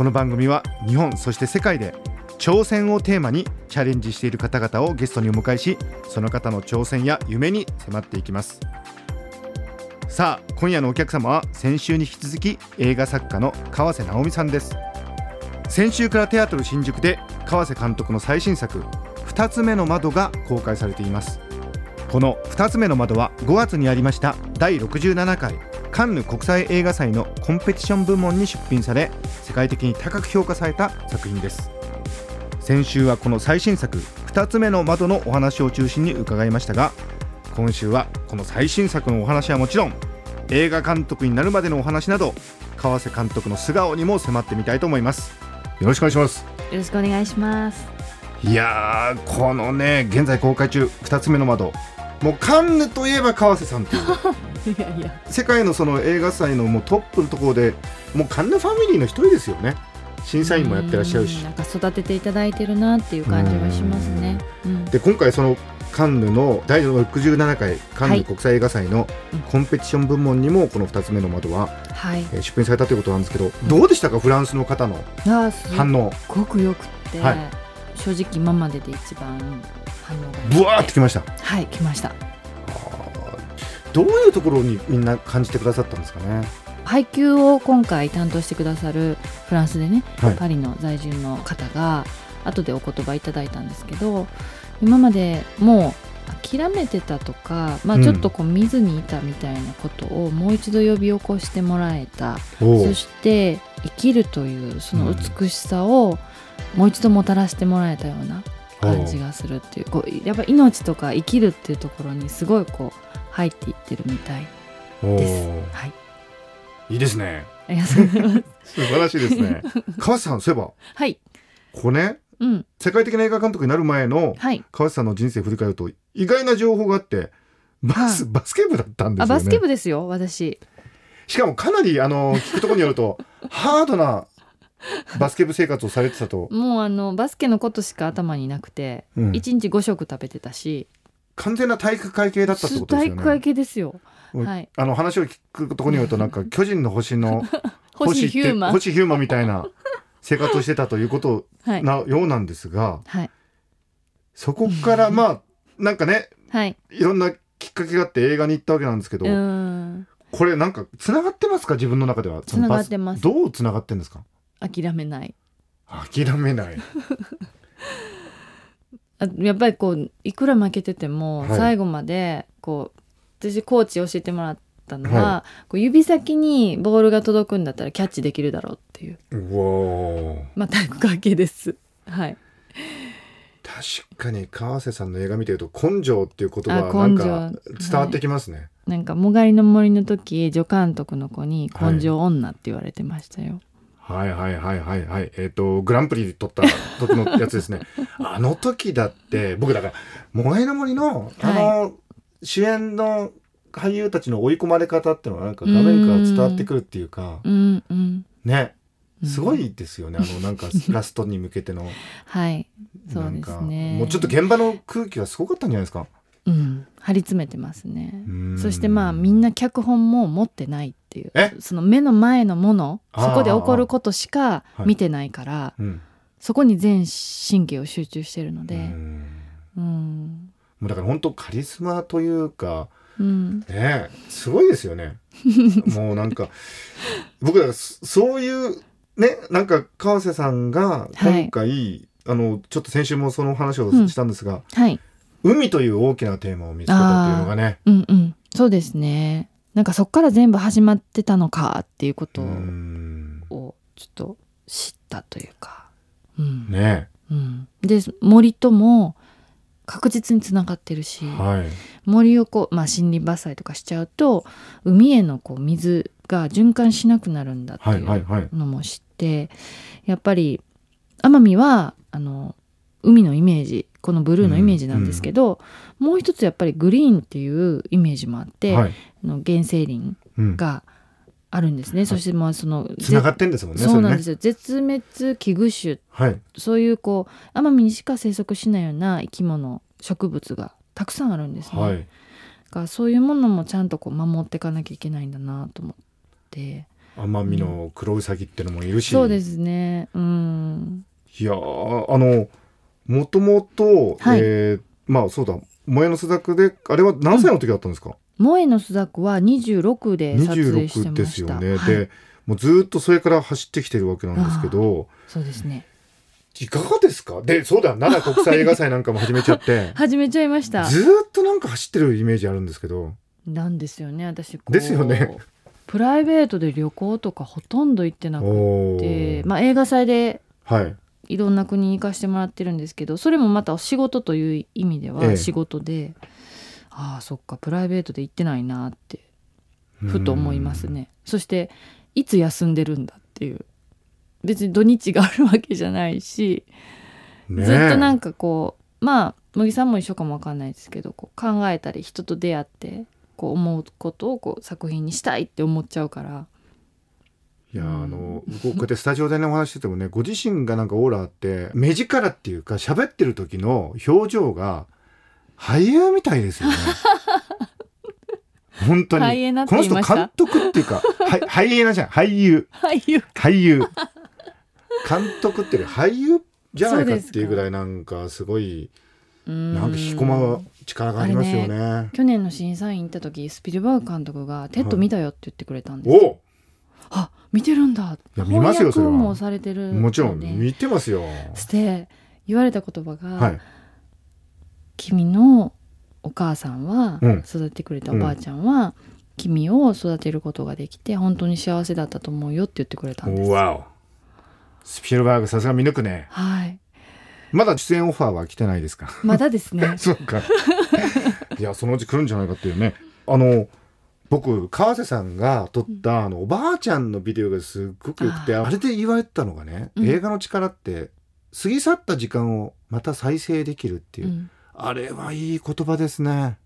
この番組は日本そして世界で挑戦をテーマにチャレンジしている方々をゲストにお迎えしその方の挑戦や夢に迫っていきます。さあ今夜のお客様は先週に引き続き映画作家の川瀬直美さんです。先週からテアトル新宿で川瀬監督の最新作2つ目の窓が公開されています。この2つ目の窓は5月にありました第67回。カンヌ国際映画祭のコンペティション部門に出品され世界的に高く評価された作品です。先週はこの最新作2つ目の窓のお話を中心に伺いましたが今週はこの最新作のお話はもちろん映画監督になるまでのお話など川瀬監督の素顔にも迫ってみたいと思います。よろしくお願いします。よろしくお願いします。いやーこのね現在公開中2つ目の窓。もうカンヌといえば川瀬さんという いやいや。世界のその映画祭のもうトップのところでもうカンヌファミリーの一人ですよね。審査員もやってらっしゃるし。うんなんか育てていただいてるなっていう感じがしますね。うん。で今回そのカンヌの第67回カンヌ国際映画祭のコンペティション部門にもこの2つ目の窓ははい。えー出品されたということなんですけどどうでしたかフランスの方の？反応ごくよくって、はい。正直今までで一番反応が良くて。ブワーってきました。はい来ましたどういうところにみんな感じてくださったんですかね？配給を今回担当してくださるフランスでね、はい。パリの在住の方が後でお言葉いただいたんですけど今までもう諦めてたとか、まあ、うん。ちょっとこう見ずにいたみたいなことをもう一度呼び起こしてもらえた、おそして生きるというその美しさをもう一度もたらしてもらえたような感じがするっていうこうやっぱ命とか生きるっていうところにすごいこう入っていってるみたいおです。ー。はい、いいですね。ありがとうございます。素晴らしいですね。川瀬さんそういえばはい、ここねうん、世界的な映画監督になる前のはい。川瀬さんの人生振り返ると意外な情報があってバス、バスケ部だったんですよね。あバスケ部ですよ私。しかもかなりあの聞くところによると ハードなバスケ部生活をされてたと、もうあのバスケのことしか頭になくて、うん。一日5食食べてたし完全な体育会系だったってことですよね。体育会系ですよ。うんはい。あの話を聞くところによるとなんか巨人の星の 星ヒューマン。星ヒューマンみたいな生活をしてたということはいなようなんですがはい。そこから まあなんかねはい。いろんなきっかけがあって映画に行ったわけなんですけど、これなんかつながってますか？自分の中では。つながってます。どうつながってんですか？諦めない。諦めない。あ やっぱりこういくら負けてても、はい。最後までこう私コーチ教えてもらったのは、はこう指先にボールが届くんだったらキャッチできるだろうっていう。うまあ体育会系です。はい。確かに川瀬さんの映画見てると根性っていう言葉なんか伝わってきますね、なんか「もがりの森」の時助監督の子に「根性女」って言われてましたよ、はいはいはいはいはい。えっ、と、グランプリ取った時のやつですね。あの時だって、僕だから、もがいの森の、あの、主演の俳優たちの追い込まれ方っていうのはなんか画面から伝わってくるっていうか、うんうんね。うんすごいですよね。あの、なんか、ラストに向けての。はいそうでなんかすねもうちょっと現場の空気がすごかったんじゃないですか。うん張り詰めてますねうんそしてまあみんな脚本も持ってないっていう。え？その目の前のものそこで起こることしかはい。見てないから、うん。そこに全神経を集中してるのうでん。うん。もうだから本当カリスマというか、うん。ねえすごいですよね。もうなんか僕だからそそういうねなんか川瀬さんが今回、あのちょっと先週もその話をしたんですが、はい。海という大きなテーマを見つけたっていうのがね。うんうん。そうですねなんかそっから全部始まってたのかっていうことをちょっと知ったというか、うん。ね。うん、で森とも確実につながってるし、はい。森をこう、まあ、森林伐採とかしちゃうと海へのこう水が循環しなくなるんだってはいうのも知っしてやっぱり奄美はあの海のイメージこのブルーのイメージなんですけど、もう一つやっぱりグリーンっていうイメージもあって、はい。あの原生林うん。があるんですね、そしてまあそのつながってんですもんねそうなんですよ。絶滅危惧種。はい。そういうこう奄美にしか生息しないような生き物植物がたくさんあるんですね。はい。だからそういうものもちゃんとこう守っていかなきゃいけないんだなと思って。奄美の黒ウサギってのもいるし、そうですね。うん。いやーあのもともとはい。えーまあそうだ。萌えの巣作であれは何歳の時だったんですか、萌えの巣作は26で撮影して26ですよね、はい。でもうずーっとそれから走ってきてるわけなんですけどそうですね。いかがですか？でそうだ。奈良国際映画祭なんかも始めちゃって。始めちゃいました。ずーっとなんか走ってるイメージあるんですけど。なんですよね。私ですよね。プライベートで旅行とかほとんど行ってなくおてー。まあ映画祭ではいいろんな国に行かしてもらってるんですけどそれもまた仕事という意味でええ。は仕事で、ああそっかプライベートで行ってないなってふと思いますね。そしていつ休んでるんだっていう。別に土日があるわけじゃないし、ねえ。ずっとなんかこうまあ茂木さんも一緒かもわかんないですけどこう考えたり人と出会ってこう思うことをこう作品にしたいって思っちゃうからいやあのこうやってスタジオでねお話ししててもねご自身がなんかオーラあって目力っていうか喋ってる時の表情が俳優みたいですよね。本当に。この人監督っていうかはい ハイエナじゃん。俳優。俳優。俳優。監督っていう俳優じゃないかっていうぐらいなんかすごいななんか引き込ま力がありますよね。去年の審査員行った時スピルバーグ監督が「テッド見たよ」って言ってくれたんですよ、おあ見てるんだいや見ますよそれはもされてるもちろん見てますよ。して言われた言葉が、はい。君のお母さんは、うん育ててくれたおばあちゃんは、君を育てることができて本当に幸せだったと思うよって言ってくれたんですわお。スピルバーグさすが見抜くね。はいまだ出演オファーは来てないですか？まだですね そうか。いや、そのうち来るんじゃないかっていうね。あの、僕、川瀬さんが撮った、あの、おばあちゃんのビデオがすっごく良くて、ああれで言われてたのがね、うん映画の力って、過ぎ去った時間をまた再生できるっていう。うんあれはいい言葉ですね。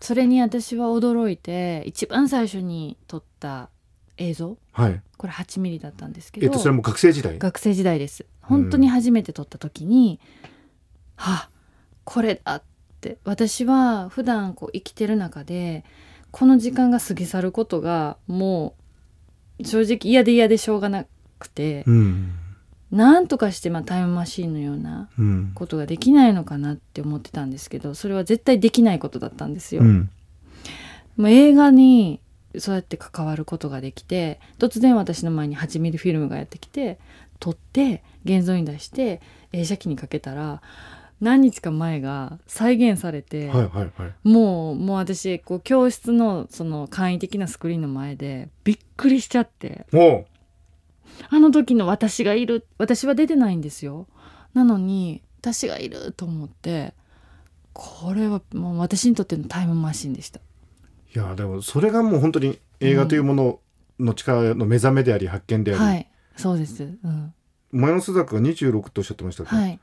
それに私は驚いて一番最初に撮った映像はい。これ8ミリだったんですけど、えっと、それも学生時代？学生時代です本当に初めて撮った時に、はあこれだって私は普段こう生きてる中でこの時間が過ぎ去ることがもう正直嫌で嫌でしょうがなくて、うん。なんとかしてまあタイムマシーンのようなうん。ことができないのかなって思ってたんですけどそれは絶対できないことだったんですよ。うん。もう映画にそうやって関わることができて突然私の前に8ミリフィルムがやってきて撮って現像に出して映写機にかけたら何日か前が再現されて、はいはいはい。もうもう私こう教室のその簡易的なスクリーンの前でびっくりしちゃって。あの時の私がいる私は出てないんですよ。なのに私がいると思ってこれはもう私にとってのタイムマシンでした。いや、でも、それがもう本当に映画というものの力の目覚めであり、発見であり。はい。そうです、うん、前の須坂が26っておっしゃってましたけ？ど、はい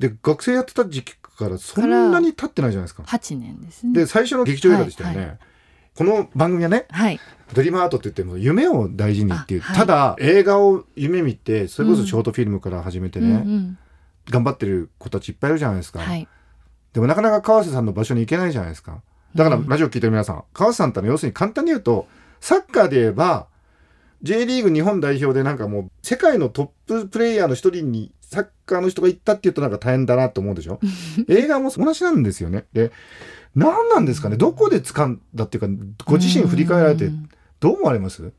で学生やってた時期からそんなに経ってないじゃないですか。8年ですね。で最初の劇場映画でしたよね。はいはこの番組はねはい。ドリームアートって言っても夢を大事にっていう、あはい。ただ映画を夢見てそれこそショートフィルムから始めてね、うんうん。頑張ってる子たちいっぱいいるじゃないですか、はい。でもなかなか川瀬さんの場所に行けないじゃないですか。だからうん。ラジオ聞いてる皆さん、川瀬さんって要するに簡単に言うとサッカーで言えば J リーグ日本代表でなんかもう世界のトッププレイヤーの一人にサッカーの人が行ったっていうとなんか大変だなと思うでしょ？映画も同じなんですよね。で何なんですかね？どこで掴んだっていうかご自身振り返られてうん。どう思われます？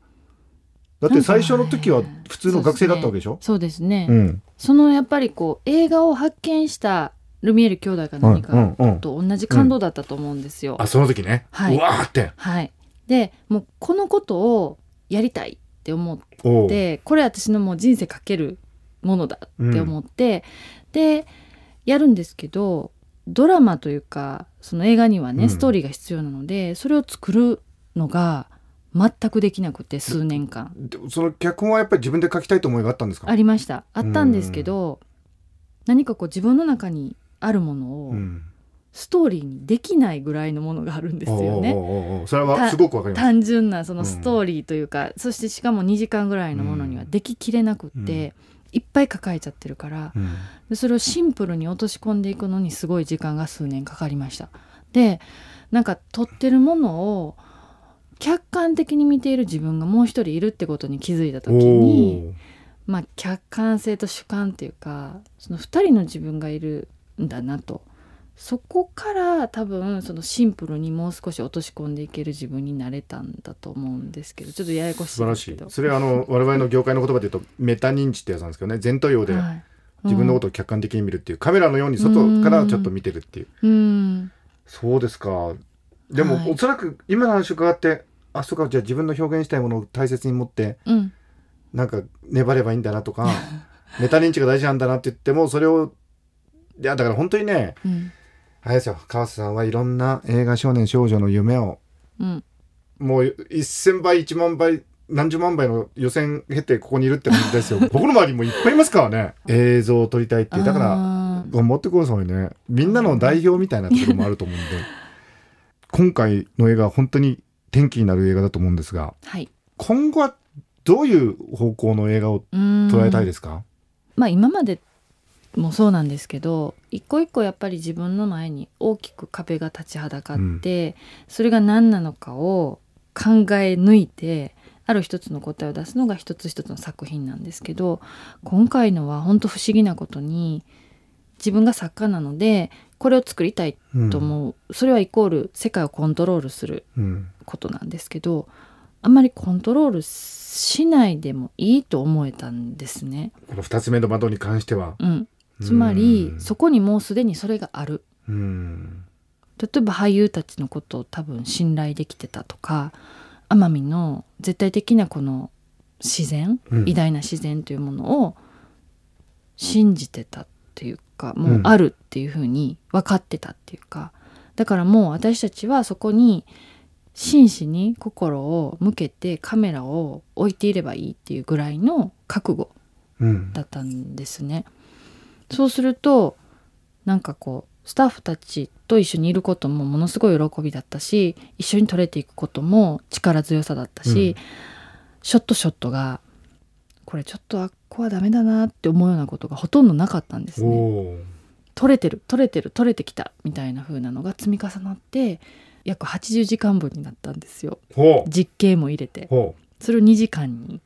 だって最初の時は普通の学生だったわけでしょ？そうですね、うん。そのやっぱりこう映画を発見したルミエール兄弟か何うんかうんうん。と同じ感動だったと思うんですよ、あその時ね、はい。うわーって。はい。でもうこのことをやりたいって思ってこれ私のもう人生かけるものだって思って、でやるんですけどドラマというかその映画にはね、うん。ストーリーが必要なのでそれを作るのが全くできなくて数年間。でその脚本はやっぱり自分で書きたいと思いがあったんですか？ありました。あったんですけど何かこう自分の中にあるものをうん。ストーリーにできないぐらいのものがあるんですよね。おうおうおうそれはすごくわかります。単純なそのストーリーというか、そしてしかも2時間ぐらいのものにはでききれなくって、いっぱい抱えちゃってるからうん。でそれをシンプルに落とし込んでいくのにすごい時間が数年かかりました。でなんか撮ってるものを客観的に見ている自分がもう一人いるってことに気づいた時にまあ客観性と主観っていうかその2人の自分がいるんだなとそこから多分そのシンプルにもう少し落とし込んでいける自分になれたんだと思うんですけどちょっとややこしい素晴らしい。それはあの我々の業界の言葉で言うとメタ認知ってやつなんですけどね前頭葉ではい。自分のことを客観的に見るっていうカメラのように外からちょっと見てるっていう。うん。そうですか。でも、はい。おそらく今の話伺ってあそうかじゃあ自分の表現したいものを大切に持ってうん。なんか粘ればいいんだなとか メタ認知が大事なんだなって言ってもそれをいやだから本当にねうんあれですよ。川瀬さんはいろんな映画少年少女の夢をうん。もう1000倍1万倍何十万倍の予選経てここにいるって感じですよ。僕の周りもいっぱいいますからね。映像を撮りたいってだから頑張ってくださいね。みんなの代表みたいなところもあると思うんで。今回の映画は本当に転機になる映画だと思うんですがはい。今後はどういう方向の映画を捉捉えたいですか、まあ今までもそうなんですけど一個一個やっぱり自分の前に大きく壁が立ちはだかって、それが何なのかを考え抜いてある一つの答えを出すのが一つ一つの作品なんですけど今回のは本当不思議なことに自分が作家なのでこれを作りたいうんと思う、それはイコール世界をコントロールするうん。ことなんですけどあんまりコントロールしないでもいいと思えたんですね。この2つ目の窓に関してはうん、つまりうん。そこにもうすでにそれがある。うん。例えば俳優たちのことを多分信頼できてたとか奄美の絶対的なこの自然、うん。偉大な自然というものを信じてたっていうかもうあるっていうふうに分かってたっていうかだからもう私たちはそこに真摯に心を向けてカメラを置いていればいいっていうぐらいの覚悟うん。だったんですね。そうするとなんかこうスタッフたちと一緒にいることもものすごい喜びだったし一緒に撮れていくことも力強さだったし、ショットショットがこれちょっとあっこはダメだなって思うようなことがほとんどなかったんですおね。お撮れてる撮れてる撮れてきたみたいな風なのが積み重なって約80時間分になったんですよ。実景も入れて。ほそれを2時間に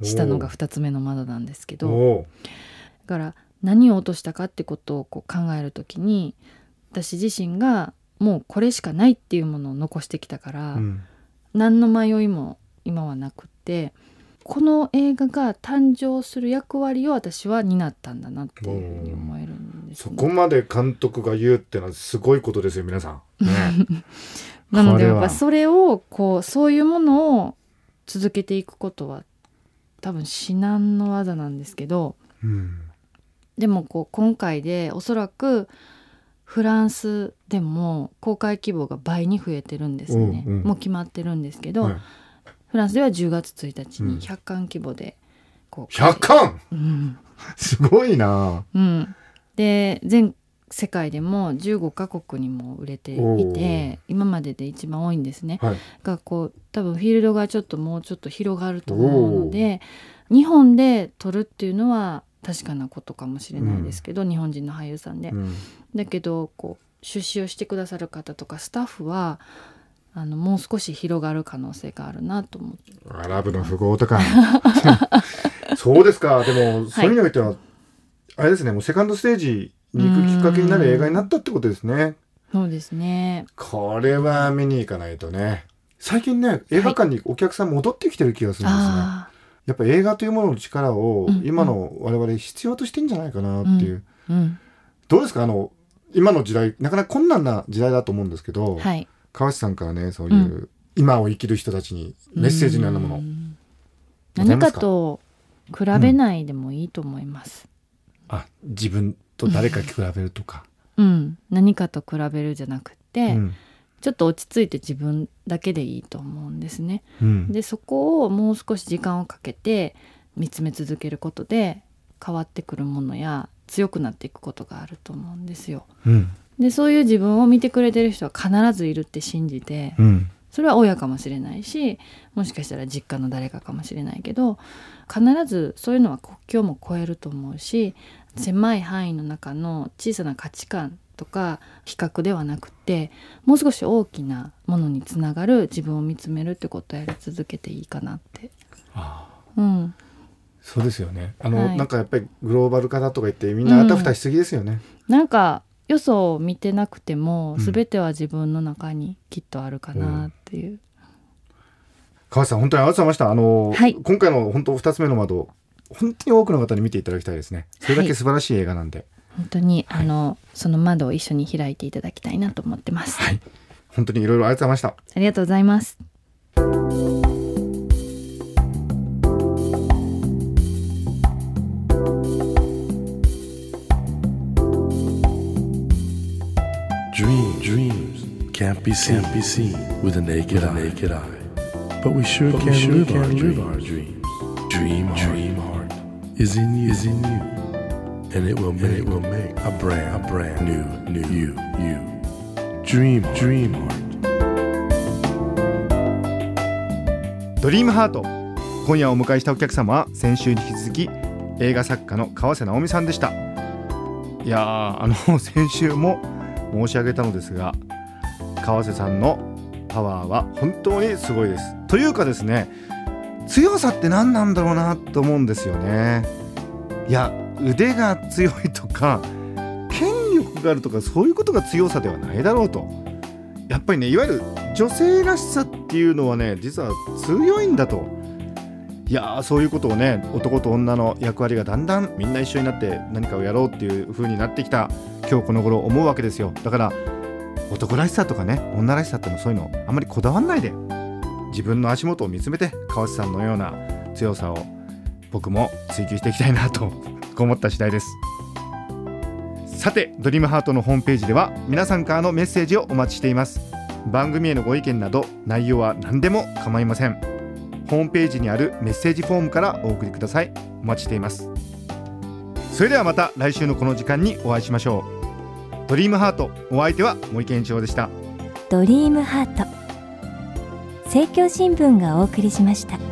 うしたのが2つ目の窓なんですけど。おだから何を落としたかってことをこう考えるときに私自身がもうこれしかないっていうものを残してきたから、うん。何の迷いも今はなくってこの映画が誕生する役割を私は担ったんだなっていうふうに思えるんです、ね、そこまで監督が言うってのはすごいことですよ皆さん、ね、なのでやっぱそれをこうそういうものを続けていくことは多分至難の技なんですけどうんでもこう今回でおそらくフランスでも公開規模が倍に増えてるんですね、うんうん。もう決まってるんですけど、はい。フランスでは10月1日うん。に100巻規模でこう。100巻？うん、すごいな。うん、で全世界でも15カ国にも売れていおて今までで一番多いんですね。はい。がこう多分フィールドがちょっともうちょっと広がると思うので日本で撮るっていうのは確かなことかもしれないですけど、日本人の俳優さんで。うん。だけどこう出資をしてくださる方とかスタッフはあのもう少し広がる可能性があるなと思って。アラブの富豪とか。そうですか。でも、そういう意味においてはあれですね。もうセカンドステージに行くきっかけになる映画になったってことですね。そうですね。これは見に行かないとね。最近ね映画館にお客さん戻ってきてる気がするんですね、あやっぱ映画というものの力をうん今の我々必要としてんじゃないかなっていう、あうん。どうですか？あの今の時代なかなか困難な時代だと思うんですけど、はい。川内さんからねそういう、今を生きる人たちにメッセージのようなもの、ん。何かか？と比べないでもいいと思います、あ自分と誰か比べるとか、うん。何かと比べるじゃなくて、うんちょっと落ち着いて自分だけでいいと思うんですね。うんでそこをもう少し時間をかけて見つめ続けることで変わってくるものや強くなっていくことがあると思うんですよ。うんでそういう自分を見てくれてる人は必ずいるって信じてうんそれは親かもしれないしもしかしたら実家の誰かかもしれないけど必ずそういうのは国境も超えると思うし狭い範囲の中の小さな価値観とか比較ではなくてもう少し大きなものにつながる自分を見つめるってことをやり続けていいかなって。あうん、そうですよね。あの、はい。なんかやっぱりグローバル化だとか言ってみんなあたふたしすぎですよね、なんかよそを見てなくてもうん。全ては自分の中にきっとあるかなっていう。川瀬さん本当にありがとうございました。あの、はい。今回の本当二つ目の窓本当に多くの方に見ていただきたいですね。それだけ素晴らしい映画なんで、本当に、はいあのその窓を一緒に開いていただきたいなと思ってます。はい本当にいろいろありがとうございましたありがとうございます。Dream, dreams can't be seen, can't be seen with a naked, eye. naked eye. But we sure can, sure live, our live our dreams. Dream, heart, dream heart is in you, is in you, and it will make, it will make a brand, a brand new, new you, you. Dream, dream heart. ドリームハート今夜お迎えしたお客様は先週に引き続き映画作家の川瀬直美さんでしたいやーあの 先週も申し上げたのですが川瀬さんのパワーは本当にすごいですというかですね強さって何なんだろうなと思うんですよねいや腕が強いとか権力があるとかそういうことが強さではないだろうと。やっぱりねいわゆる女性らしさっていうのはね実は強いんだと。いやーそういうことをね男と女の役割がだんだんみんな一緒になって何かをやろうっていう風になってきた今日この頃思うわけですよ。だから男らしさとかね女らしさってのそういうのあんまりこだわんないで。自分の足元を見つめて川瀬さんのような強さを僕も追求していきたいなと思った次第です。さてドリームハートのホームページでは皆さんからのメッセージをお待ちしています。番組へのご意見など内容は何でも構いません。ホームページにあるメッセージフォームからお送りください。お待ちしています。それではまた来週のこの時間にお会いしましょう。ドリームハートお相手は森健一郎でした。ドリームハート。政教新聞がお送りしました。